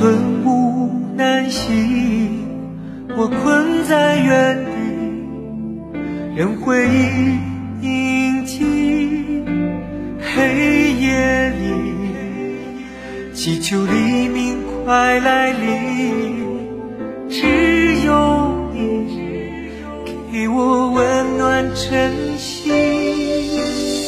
寸步难行我困在原地任回忆凝集黑夜里祈求黎明快来临只有你给我温暖晨曦。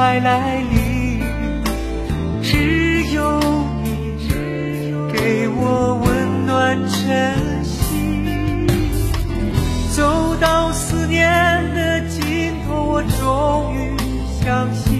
快来临，只有你给我温暖晨曦，走到思念的尽头，我终于相信。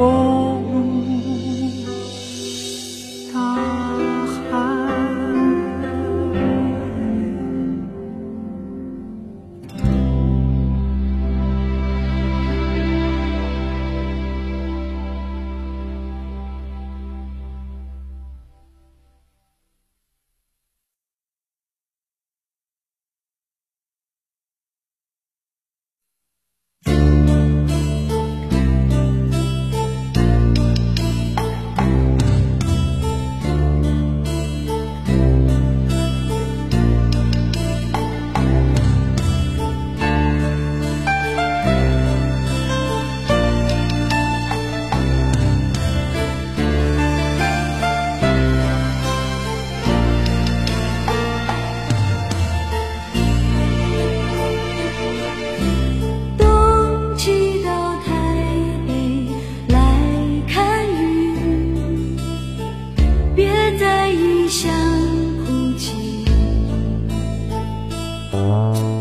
我嗯。